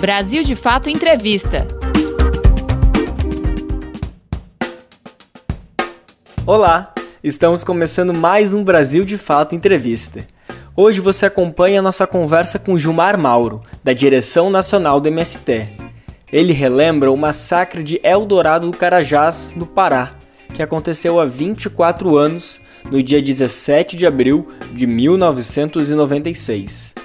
Brasil de Fato Entrevista. Olá, estamos começando mais um Brasil de Fato Entrevista. Hoje você acompanha a nossa conversa com Gilmar Mauro, da Direção Nacional do MST. Ele relembra o massacre de Eldorado do Carajás, no Pará, que aconteceu há 24 anos, no dia 17 de abril de 1996.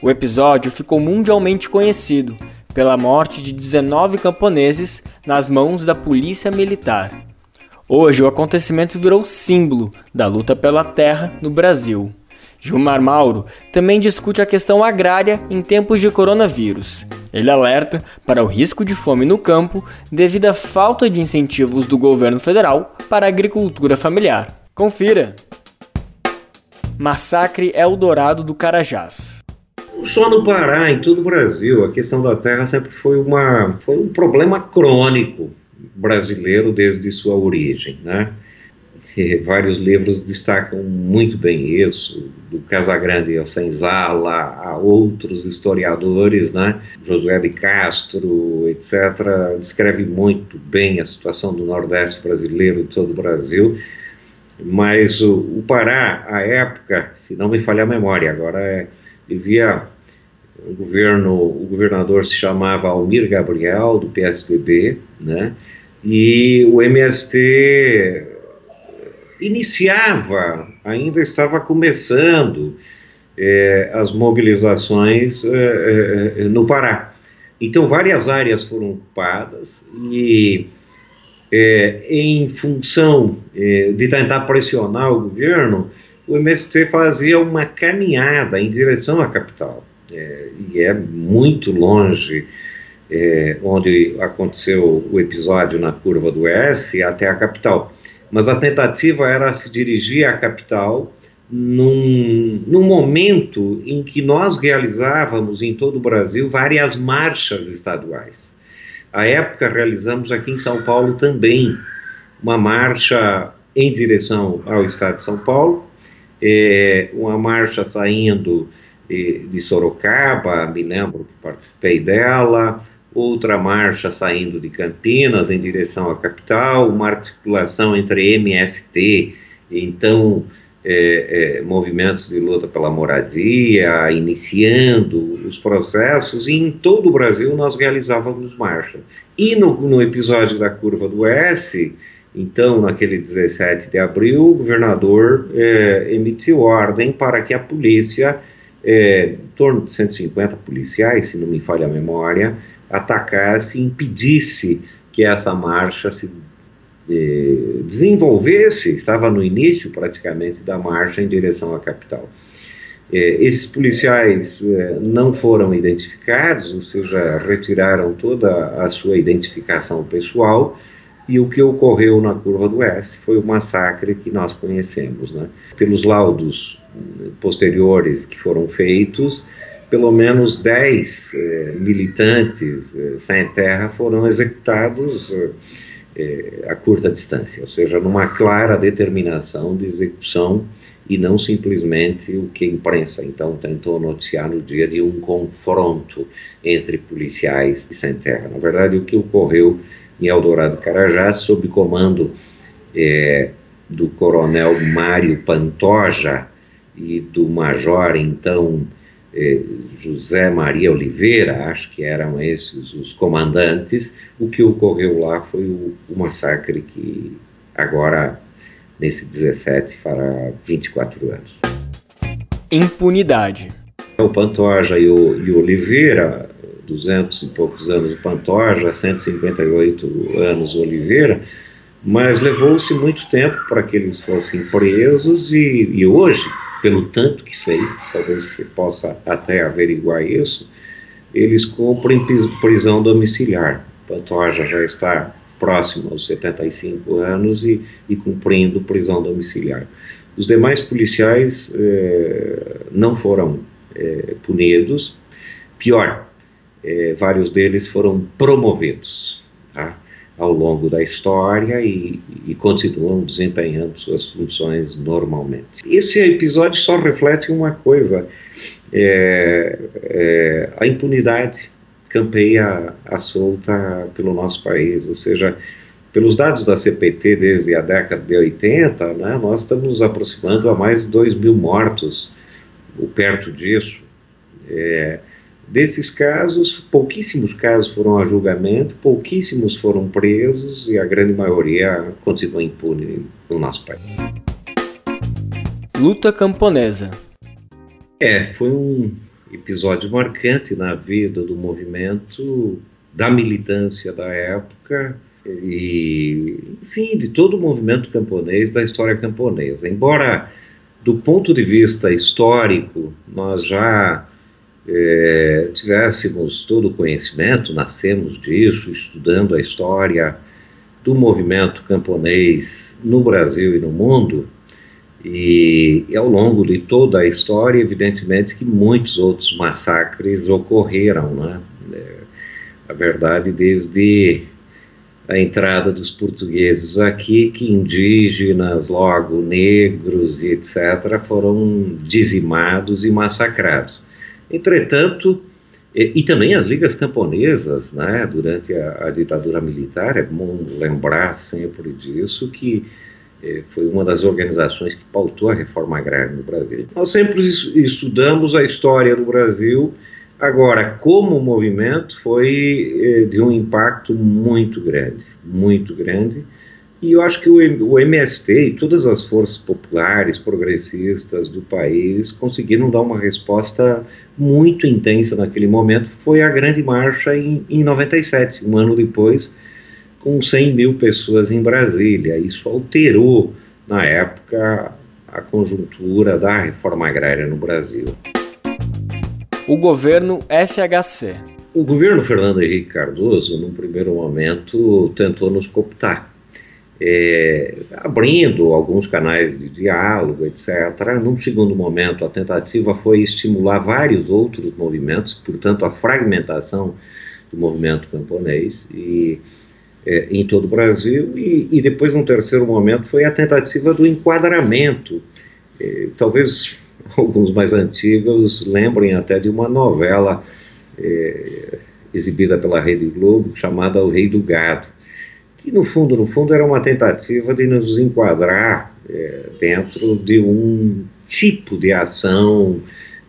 O episódio ficou mundialmente conhecido pela morte de 19 camponeses nas mãos da polícia militar. Hoje, o acontecimento virou símbolo da luta pela terra no Brasil. Gilmar Mauro também discute a questão agrária em tempos de coronavírus. Ele alerta para o risco de fome no campo devido à falta de incentivos do governo federal para a agricultura familiar. Confira! Massacre Eldorado do Carajás. Só no Pará, em todo o Brasil, a questão da terra sempre foi, uma, foi um problema crônico brasileiro desde sua origem, né? Vários livros destacam muito bem isso, do Casagrande ao Senzala, a outros historiadores, né? Josué de Castro, etc., descreve muito bem a situação do Nordeste brasileiro, de todo o Brasil, mas o, o Pará, à época, se não me falha a memória, agora é vivia o governo, o governador se chamava Almir Gabriel do PSDB, né? E o MST iniciava, ainda estava começando é, as mobilizações é, no Pará. Então várias áreas foram ocupadas e em função de tentar pressionar o governo, o MST fazia uma caminhada em direção à capital. É, e é muito longe é, onde aconteceu o episódio na curva do S até a capital. Mas a tentativa era se dirigir à capital num, num momento em que nós realizávamos em todo o Brasil várias marchas estaduais. À época, realizamos aqui em São Paulo também uma marcha em direção ao estado de São Paulo, é, uma marcha saindo de, de Sorocaba, me lembro que participei dela, outra marcha saindo de Campinas em direção à capital, uma articulação entre MST, então é, é, movimentos de luta pela moradia, iniciando os processos, e em todo o Brasil nós realizávamos marchas. E no, no episódio da curva do S, então, naquele 17 de abril, o governador é, emitiu ordem para que a polícia, é, em torno de 150 policiais, se não me falha a memória, atacasse impedisse que essa marcha se é, desenvolvesse, estava no início praticamente da marcha em direção à capital. Esses policiais não foram identificados, ou seja, retiraram toda a sua identificação pessoal e o que ocorreu na curva do oeste foi o massacre que nós conhecemos. Né? Pelos laudos eh, posteriores que foram feitos, pelo menos 10 eh, militantes eh, sem terra foram executados eh, a curta distância, ou seja, numa clara determinação de execução e não simplesmente o que a imprensa então tentou noticiar no dia de um confronto entre policiais e sem terra. Na verdade, o que ocorreu em Eldorado Carajás, sob comando é, do coronel Mário Pantoja e do major, então, é, José Maria Oliveira, acho que eram esses os comandantes, o que ocorreu lá foi o, o massacre que agora, nesse 17, fará 24 anos. Impunidade. O Pantoja e o, e o Oliveira 200 e poucos anos o Pantoja, 158 anos o Oliveira, mas levou-se muito tempo para que eles fossem presos e, e, hoje, pelo tanto que sei, talvez você possa até averiguar isso, eles cumprem prisão domiciliar. Pantoja já está próximo aos 75 anos e, e cumprindo prisão domiciliar. Os demais policiais eh, não foram eh, punidos. Pior, é, vários deles foram promovidos tá, ao longo da história e, e, continuam desempenhando suas funções normalmente. Esse episódio só reflete uma coisa: é, é, a impunidade campeia a solta pelo nosso país, ou seja, pelos dados da CPT desde a década de 80, né, nós estamos nos aproximando a mais de 2 mil mortos, ou perto disso. É, desses casos, pouquíssimos casos foram a julgamento, pouquíssimos foram presos e a grande maioria continua impune no nosso país. Luta camponesa. É, foi um episódio marcante na vida do movimento, da militância da época e, enfim, de todo o movimento camponês, da história camponesa. Embora, do ponto de vista histórico, nós já é, tivéssemos todo o conhecimento, nascemos disso, estudando a história do movimento camponês no Brasil e no mundo, e, e, ao longo de toda a história, evidentemente que muitos outros massacres ocorreram, né? É, a verdade, desde a entrada dos portugueses aqui, que indígenas, logo negros e etc., foram dizimados e massacrados. Entretanto, e, e também as ligas camponesas, né, durante a, a ditadura militar, é bom lembrar sempre disso, que é, foi uma das organizações que pautou a reforma agrária no Brasil. Nós sempre estudamos a história do Brasil, agora, como movimento, foi é, de um impacto muito grande, muito grande, e eu acho que o, MST e todas as forças populares, progressistas do país conseguiram dar uma resposta muito intensa naquele momento. Foi a Grande Marcha em, em 97, um ano depois, com 100 mil pessoas em Brasília. Isso alterou, na época, a conjuntura da reforma agrária no Brasil. O governo FHC. O governo Fernando Henrique Cardoso, num primeiro momento, tentou nos cooptar. É, abrindo alguns canais de diálogo, etc. Num segundo momento, a tentativa foi estimular vários outros movimentos, portanto, a fragmentação do movimento camponês. E é, em todo o Brasil, e, e, depois, num terceiro momento, foi a tentativa do enquadramento. É, talvez alguns mais antigos lembrem até de uma novela é, exibida pela Rede Globo chamada O Rei do Gado, que no fundo, no fundo, era uma tentativa de nos enquadrar é, dentro de um tipo de ação,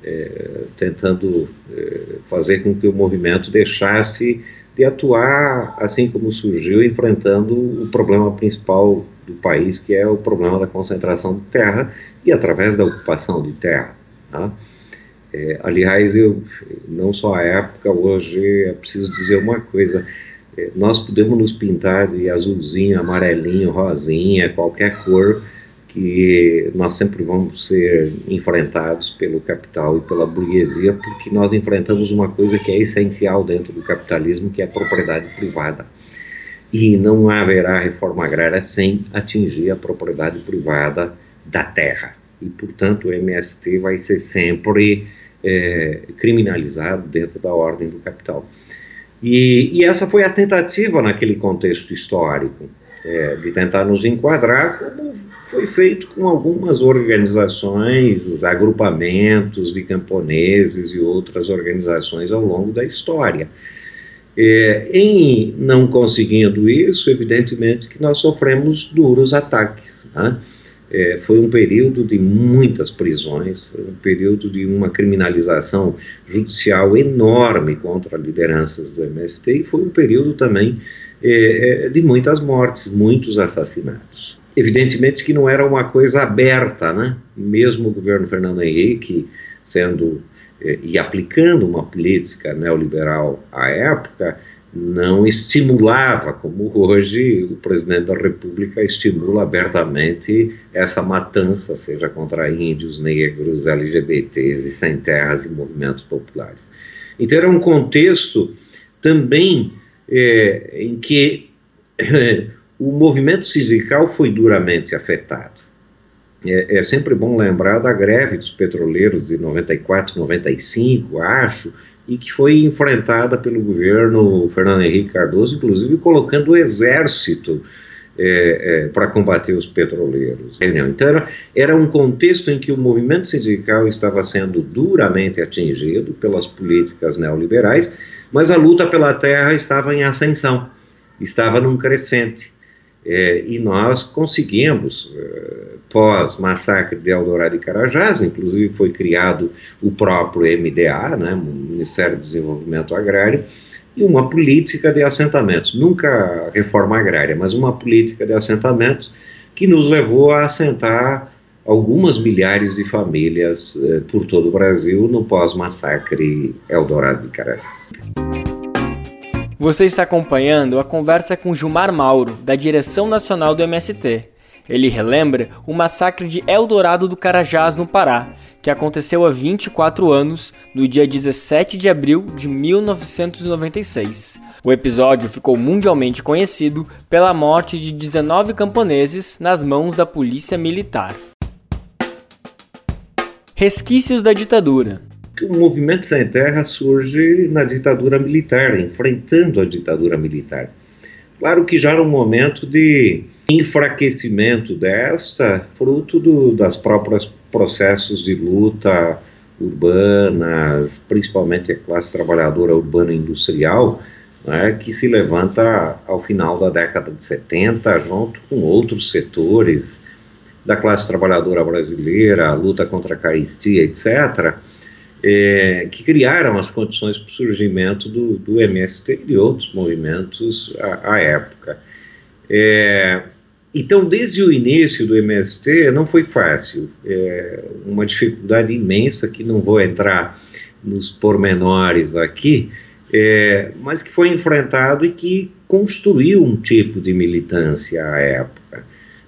é, tentando é, fazer com que o movimento deixasse de atuar assim como surgiu, enfrentando o problema principal do país, que é o problema da concentração de terra e através da ocupação de terra. Tá? Aliás, eu não só a época, hoje é preciso dizer uma coisa: nós podemos nos pintar de azulzinho, amarelinho, rosinha, qualquer cor que nós sempre vamos ser enfrentados pelo capital e pela burguesia, porque nós enfrentamos uma coisa que é essencial dentro do capitalismo, que é a propriedade privada. E não haverá reforma agrária sem atingir a propriedade privada da terra. E, portanto, o MST vai ser sempre é, criminalizado dentro da ordem do capital. E, e, essa foi a tentativa naquele contexto histórico, é, de tentar nos enquadrar como foi feito com algumas organizações, os agrupamentos de camponeses e outras organizações ao longo da história. É, em não conseguindo isso, evidentemente que nós sofremos duros ataques. Né? É, foi um período de muitas prisões, foi um período de uma criminalização judicial enorme contra lideranças do MST e foi um período também é, é de muitas mortes, muitos assassinatos. Evidentemente que não era uma coisa aberta, né? Mesmo o governo Fernando Henrique sendo eh, e aplicando uma política neoliberal à época, não estimulava, como hoje o presidente da República estimula abertamente essa matança, seja contra índios, negros, LGBTs e sem terras e movimentos populares. Então era um contexto também é, em que o movimento sindical foi duramente afetado. É, é, sempre bom lembrar da greve dos petroleiros de 94, 95, acho, e que foi enfrentada pelo governo Fernando Henrique Cardoso, inclusive colocando o exército é, é, para combater os petroleiros. Então, era, era um contexto em que o movimento sindical estava sendo duramente atingido pelas políticas neoliberais, mas a luta pela terra estava em ascensão, estava num crescente. É, e nós conseguimos, é, pós-massacre de Eldorado e Carajás, inclusive foi criado o próprio MDA, né, Ministério do Desenvolvimento Agrário, e uma política de assentamentos, nunca reforma agrária, mas uma política de assentamentos que nos levou a assentar algumas milhares de famílias eh, por todo o Brasil no pós-massacre Eldorado de Carajás. Você está acompanhando a conversa com Gilmar Mauro, da direção nacional do MST. Ele relembra o massacre de Eldorado do Carajás, no Pará, que aconteceu há 24 anos, no dia 17 de abril de 1996. O episódio ficou mundialmente conhecido pela morte de 19 camponeses nas mãos da polícia militar. Resquícios da ditadura. O movimento sem terra surge na ditadura militar, enfrentando a ditadura militar. Claro que já era um momento de enfraquecimento desta, fruto do, das próprias processos de luta urbanas, principalmente a classe trabalhadora urbana industrial, né, que se levanta ao final da década de 70, junto com outros setores da classe trabalhadora brasileira, a luta contra a caristia, etc., é, que criaram as condições para o surgimento do, do MST e de outros movimentos à, à época. É, então, desde o início do MST, não foi fácil. É uma dificuldade imensa que não vou entrar nos pormenores aqui, é, mas que foi enfrentado e que construiu um tipo de militância à época.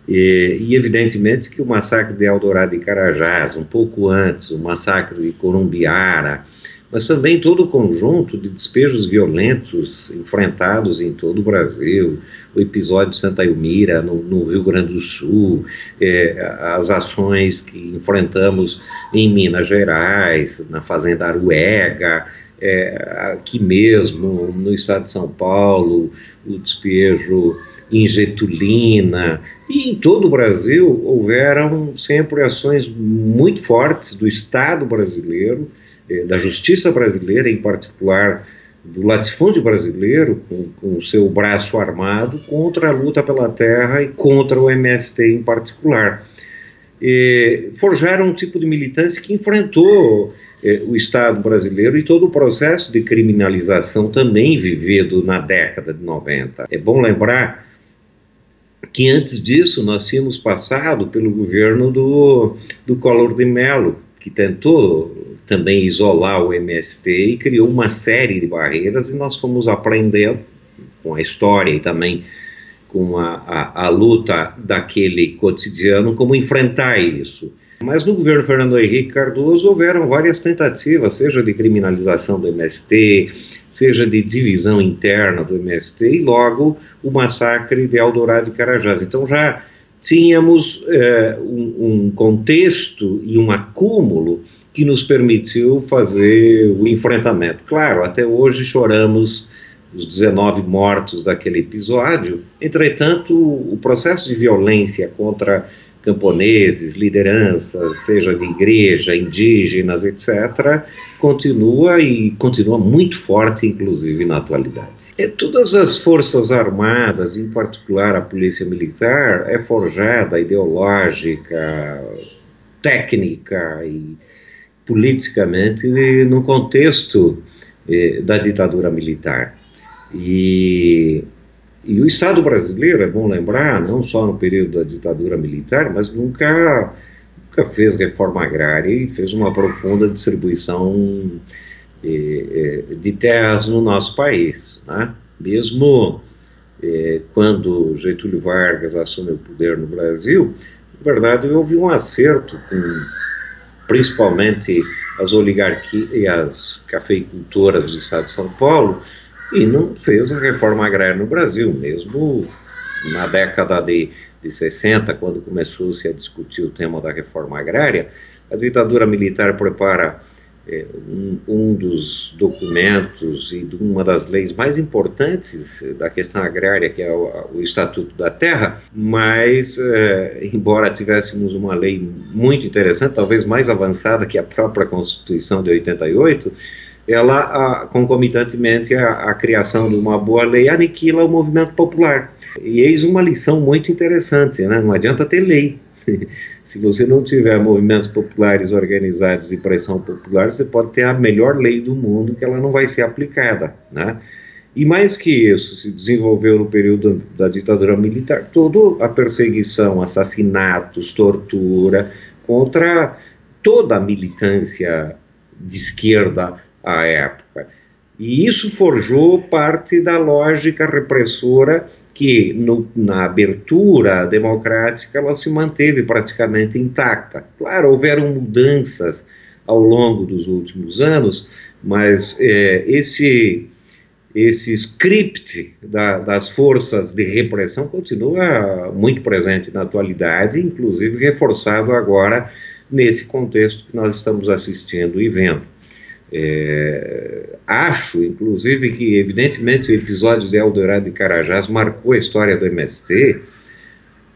E, e, evidentemente que o massacre de Eldorado e Carajás, um pouco antes, o massacre de Corumbiara, mas também todo o conjunto de despejos violentos enfrentados em todo o Brasil, o episódio de Santa Elmira, no, no Rio Grande do Sul, é, as ações que enfrentamos em Minas Gerais, na Fazenda Aruega, é, aqui mesmo, no estado de São Paulo, o despejo em Getulina, e em todo o Brasil houveram sempre ações muito fortes do Estado brasileiro, eh, da justiça brasileira, em particular do latifúndio brasileiro, com o seu braço armado, contra a luta pela terra e contra o MST em particular. E forjaram um tipo de militância que enfrentou eh, o Estado brasileiro e todo o processo de criminalização também vivido na década de 90. É bom lembrar que antes disso nós tínhamos passado pelo governo do, do Collor de Mello, que tentou também isolar o MST e criou uma série de barreiras e nós fomos aprendendo com a história e também com a, a, a luta daquele cotidiano como enfrentar isso. Mas no governo Fernando Henrique Cardoso houveram várias tentativas, seja de criminalização do MST, seja de divisão interna do MST, e logo o massacre de Eldorado e Carajás. Então já tínhamos é, um, um, contexto e um acúmulo que nos permitiu fazer o enfrentamento. Claro, até hoje choramos os 19 mortos daquele episódio, entretanto, o processo de violência contra camponeses, lideranças, seja de igreja, indígenas, etc., continua e continua muito forte, inclusive na atualidade. É, todas as forças armadas, em particular a polícia militar, é forjada ideológica, técnica e politicamente no contexto eh, da ditadura militar. E, e o Estado brasileiro, é bom lembrar, não só no período da ditadura militar, mas nunca, nunca fez reforma agrária e fez uma profunda distribuição eh, eh, de terras no nosso país. Né? Mesmo eh, quando Getúlio Vargas assume o poder no Brasil, na verdade houve um acerto com principalmente as oligarquias as cafeicultoras do estado de São Paulo, e não fez a reforma agrária no Brasil, mesmo na década de, de 60, quando começou-se a discutir o tema da reforma agrária, a ditadura militar prepara é, um, um, dos documentos e de uma das leis mais importantes da questão agrária, que é o, o Estatuto da Terra, mas, é, embora tivéssemos uma lei muito interessante, talvez mais avançada que a própria Constituição de 88, ela, a, concomitantemente à, criação de uma boa lei, aniquila o movimento popular. E eis uma lição muito interessante, né? não adianta ter lei. Se você não tiver movimentos populares organizados e pressão popular, você pode ter a melhor lei do mundo que ela não vai ser aplicada, né? E mais que isso, se desenvolveu no período da ditadura militar toda a perseguição, assassinatos, tortura contra toda a militância de esquerda à época. E isso forjou parte da lógica repressora que no, na abertura democrática ela se manteve praticamente intacta. Claro, houveram mudanças ao longo dos últimos anos, mas é, esse esse script da, das forças de repressão continua muito presente na atualidade, inclusive reforçado agora nesse contexto que nós estamos assistindo e vendo. É, acho, inclusive, que, evidentemente, o episódio de Eldorado e Carajás marcou a história do MST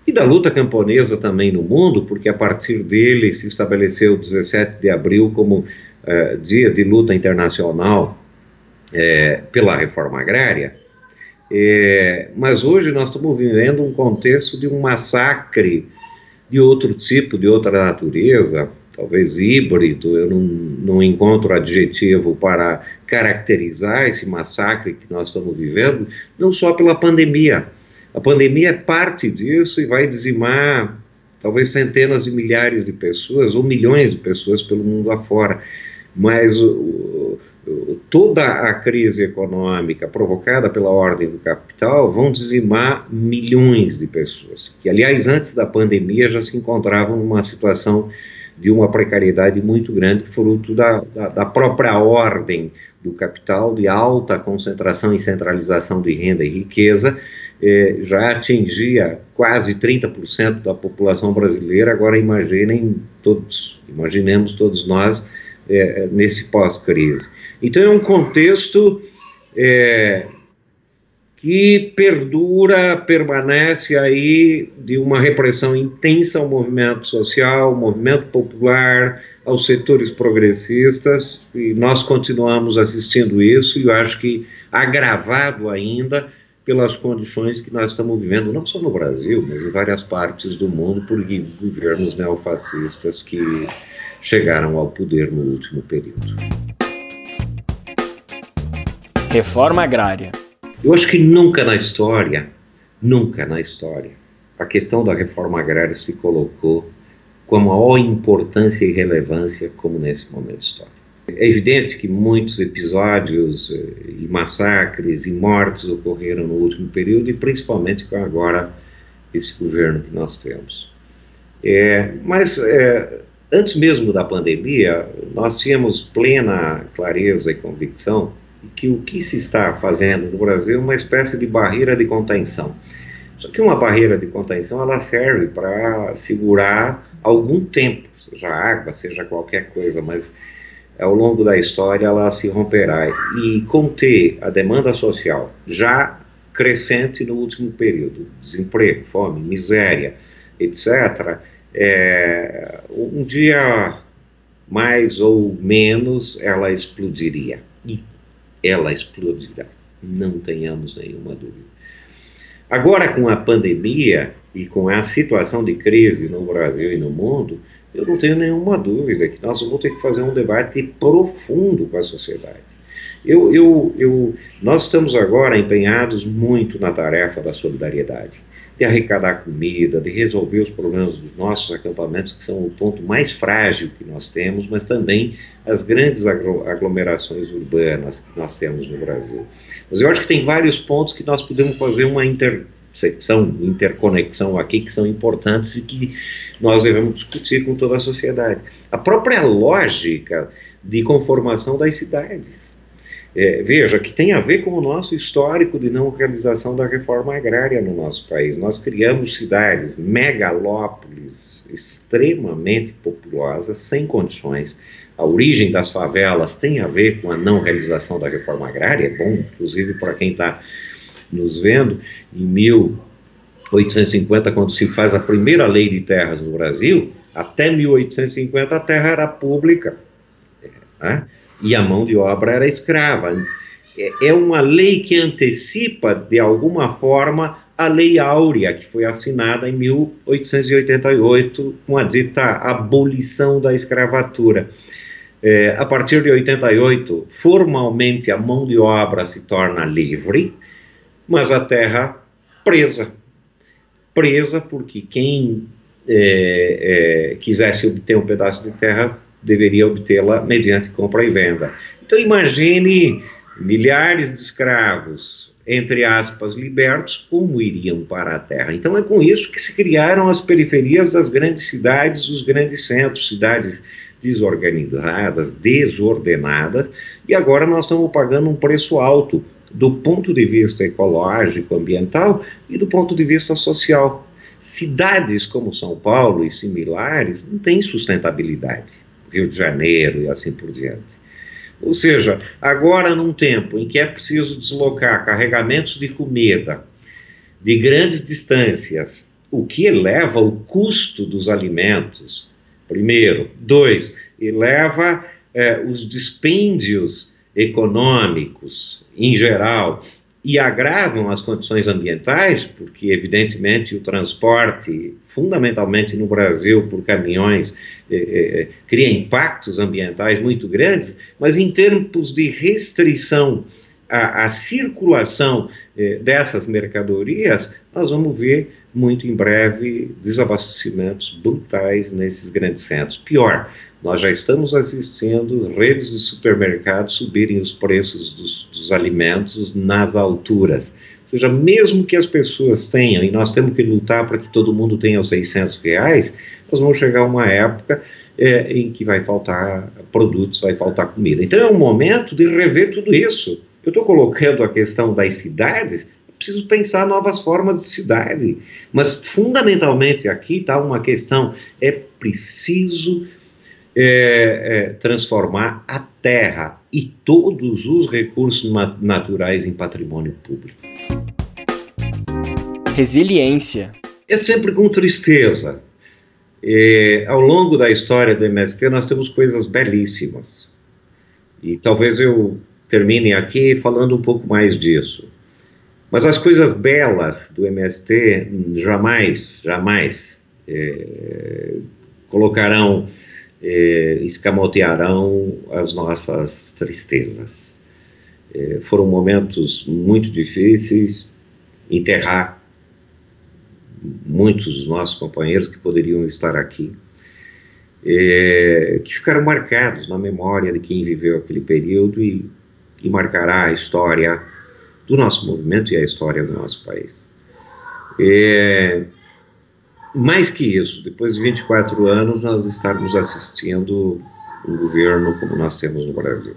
e da luta camponesa também no mundo, porque a partir dele se estabeleceu o 17 de abril como é, dia de luta internacional é, pela reforma agrária. É, mas hoje nós estamos vivendo um contexto de um massacre de outro tipo, de outra natureza, talvez híbrido, eu não, não encontro adjetivo para caracterizar esse massacre que nós estamos vivendo, não só pela pandemia. A pandemia é parte disso e vai dizimar talvez centenas de milhares de pessoas ou milhões de pessoas pelo mundo afora. Mas o, o, toda a crise econômica provocada pela ordem do capital vão dizimar milhões de pessoas, que, aliás, antes da pandemia já se encontravam numa situação de uma precariedade muito grande, fruto da, da, da própria ordem do capital, de alta concentração e centralização de renda e riqueza, eh, já atingia quase 30% da população brasileira, agora imaginem todos, imaginemos todos nós eh, nesse pós-crise. Então é um contexto eh, que perdura, permanece aí de uma repressão intensa ao movimento social, ao movimento popular, aos setores progressistas, e nós continuamos assistindo isso, e eu acho que agravado ainda pelas condições que nós estamos vivendo, não só no Brasil, mas em várias partes do mundo, por governos neofascistas que chegaram ao poder no último período. Reforma agrária. Eu acho que nunca na história, nunca na história, a questão da reforma agrária se colocou com a maior importância e relevância como nesse momento histórico. É evidente que muitos episódios eh, e massacres e mortes ocorreram no último período e principalmente com agora esse governo que nós temos. É, mas é, antes mesmo da pandemia, nós tínhamos plena clareza e convicção que o que se está fazendo no Brasil é uma espécie de barreira de contenção. Só que uma barreira de contenção ela serve para segurar algum tempo, seja água, seja qualquer coisa, mas ao longo da história ela se romperá e conter a demanda social já crescente no último período, desemprego, fome, miséria, etc. É, um dia mais ou menos ela explodiria. E ela explodirá, não tenhamos nenhuma dúvida. Agora, com a pandemia e com a situação de crise no Brasil e no mundo, eu não tenho nenhuma dúvida que nós vamos ter que fazer um debate profundo com a sociedade. Eu, eu, eu, nós estamos agora empenhados muito na tarefa da solidariedade de arrecadar comida, de resolver os problemas dos nossos acampamentos, que são o ponto mais frágil que nós temos, mas também as grandes aglomerações urbanas que nós temos no Brasil. Mas eu acho que tem vários pontos que nós podemos fazer uma intersecção, interconexão aqui, que são importantes e que nós devemos discutir com toda a sociedade. A própria lógica de conformação das cidades é, veja, que tem a ver com o nosso histórico de não realização da reforma agrária no nosso país. Nós criamos cidades, megalópolis, extremamente populosas, sem condições, a origem das favelas tem a ver com a não realização da reforma agrária, é bom, inclusive para quem está nos vendo, em 1850, quando se faz a primeira lei de terras no Brasil, até 1850 a terra era pública né? E a mão de obra era escrava. É, é uma lei que antecipa, de alguma forma, a Lei Áurea, que foi assinada em 1888, com a dita abolição da escravatura. É, a partir de 88, formalmente a mão de obra se torna livre, mas a terra presa. Presa porque quem é, é, quisesse obter um pedaço de terra deveria obtê-la mediante compra e venda. Então imagine milhares de escravos, entre aspas, libertos, como iriam para a terra. Então é com isso que se criaram as periferias das grandes cidades, os grandes centros, cidades desorganizadas, desordenadas, e agora nós estamos pagando um preço alto do ponto de vista ecológico, ambiental e do ponto de vista social. Cidades como São Paulo e similares não têm sustentabilidade. Rio de Janeiro e assim por diante. Ou seja, agora num tempo em que é preciso deslocar carregamentos de comida de grandes distâncias, o que eleva o custo dos alimentos, primeiro. Dois, eleva eh, os dispêndios econômicos em geral e agravam as condições ambientais, porque evidentemente o transporte, fundamentalmente no Brasil por caminhões, eh, eh, cria impactos ambientais muito grandes, mas em termos de restrição à, à circulação eh, dessas mercadorias, nós vamos ver muito em breve desabastecimentos brutais nesses grandes centros. Pior, nós já estamos assistindo redes de supermercados subirem os preços dos, dos alimentos nas alturas. Ou seja, mesmo que as pessoas tenham, e nós temos que lutar para que todo mundo tenha os 600 reais, nós vamos chegar a uma época é, em que vai faltar produtos, vai faltar comida. Então é um momento de rever tudo isso. Eu estou colocando a questão das cidades preciso pensar novas formas de cidade. Mas, fundamentalmente, aqui está uma questão: é preciso é, é, transformar a terra e todos os recursos naturais em patrimônio público. Resiliência. É sempre com tristeza. É, ao longo da história do MST, nós temos coisas belíssimas. E talvez eu termine aqui falando um pouco mais disso. Mas as coisas belas do MST jamais, jamais é, colocarão, é, escamotearão as nossas tristezas. É, foram momentos muito difíceis, enterrar muitos dos nossos companheiros que poderiam estar aqui, é, que ficaram marcados na memória de quem viveu aquele período e que marcará a história do nosso movimento e a história do nosso país. Mais que isso, depois de 24 anos, nós estarmos assistindo um governo como nós temos no Brasil.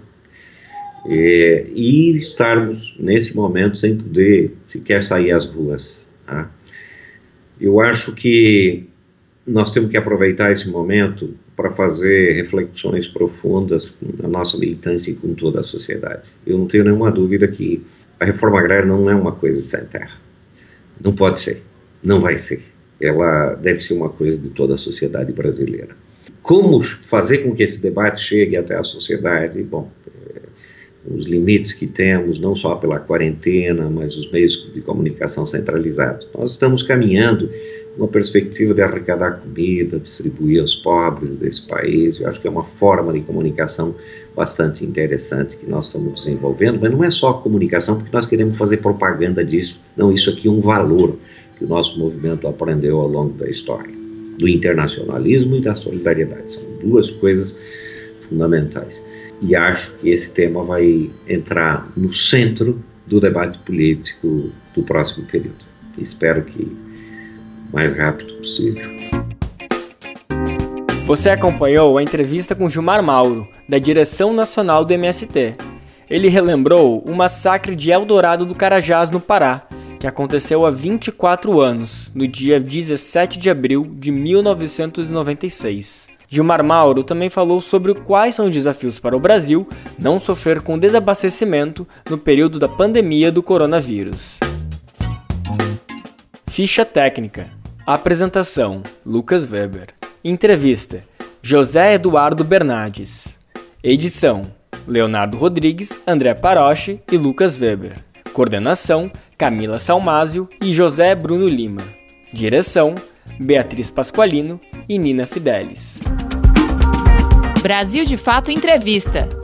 É, e estarmos, nesse momento, sem poder sequer sair às ruas. Tá? Eu acho que nós temos que aproveitar esse momento para fazer reflexões profundas na nossa militância e com toda a sociedade. Eu não tenho nenhuma dúvida que a reforma agrária não é uma coisa sem terra. Não pode ser. Não vai ser. Ela deve ser uma coisa de toda a sociedade brasileira. Como fazer com que esse debate chegue até a sociedade? Bom, é, os limites que temos, não só pela quarentena, mas os meios de comunicação centralizados. Nós estamos caminhando uma perspectiva de arrecadar comida, distribuir aos pobres desse país. Eu acho que é uma forma de comunicação bastante interessante que nós estamos desenvolvendo, mas não é só comunicação, porque nós queremos fazer propaganda disso. Não, isso aqui é um valor que o nosso movimento aprendeu ao longo da história, do internacionalismo e da solidariedade. São duas coisas fundamentais. E acho que esse tema vai entrar no centro do debate político do próximo período. Espero que mais rápido possível. Você acompanhou a entrevista com Gilmar Mauro, da direção nacional do MST. Ele relembrou o massacre de Eldorado do Carajás, no Pará, que aconteceu há 24 anos, no dia 17 de abril de 1996. Gilmar Mauro também falou sobre quais são os desafios para o Brasil não sofrer com desabastecimento no período da pandemia do coronavírus. Ficha técnica. Apresentação: Lucas Weber. Entrevista: José Eduardo Bernardes. Edição: Leonardo Rodrigues, André Paroche e Lucas Weber. Coordenação: Camila Salmásio e José Bruno Lima. Direção: Beatriz Pasqualino e Nina Fidelis. Brasil de Fato Entrevista.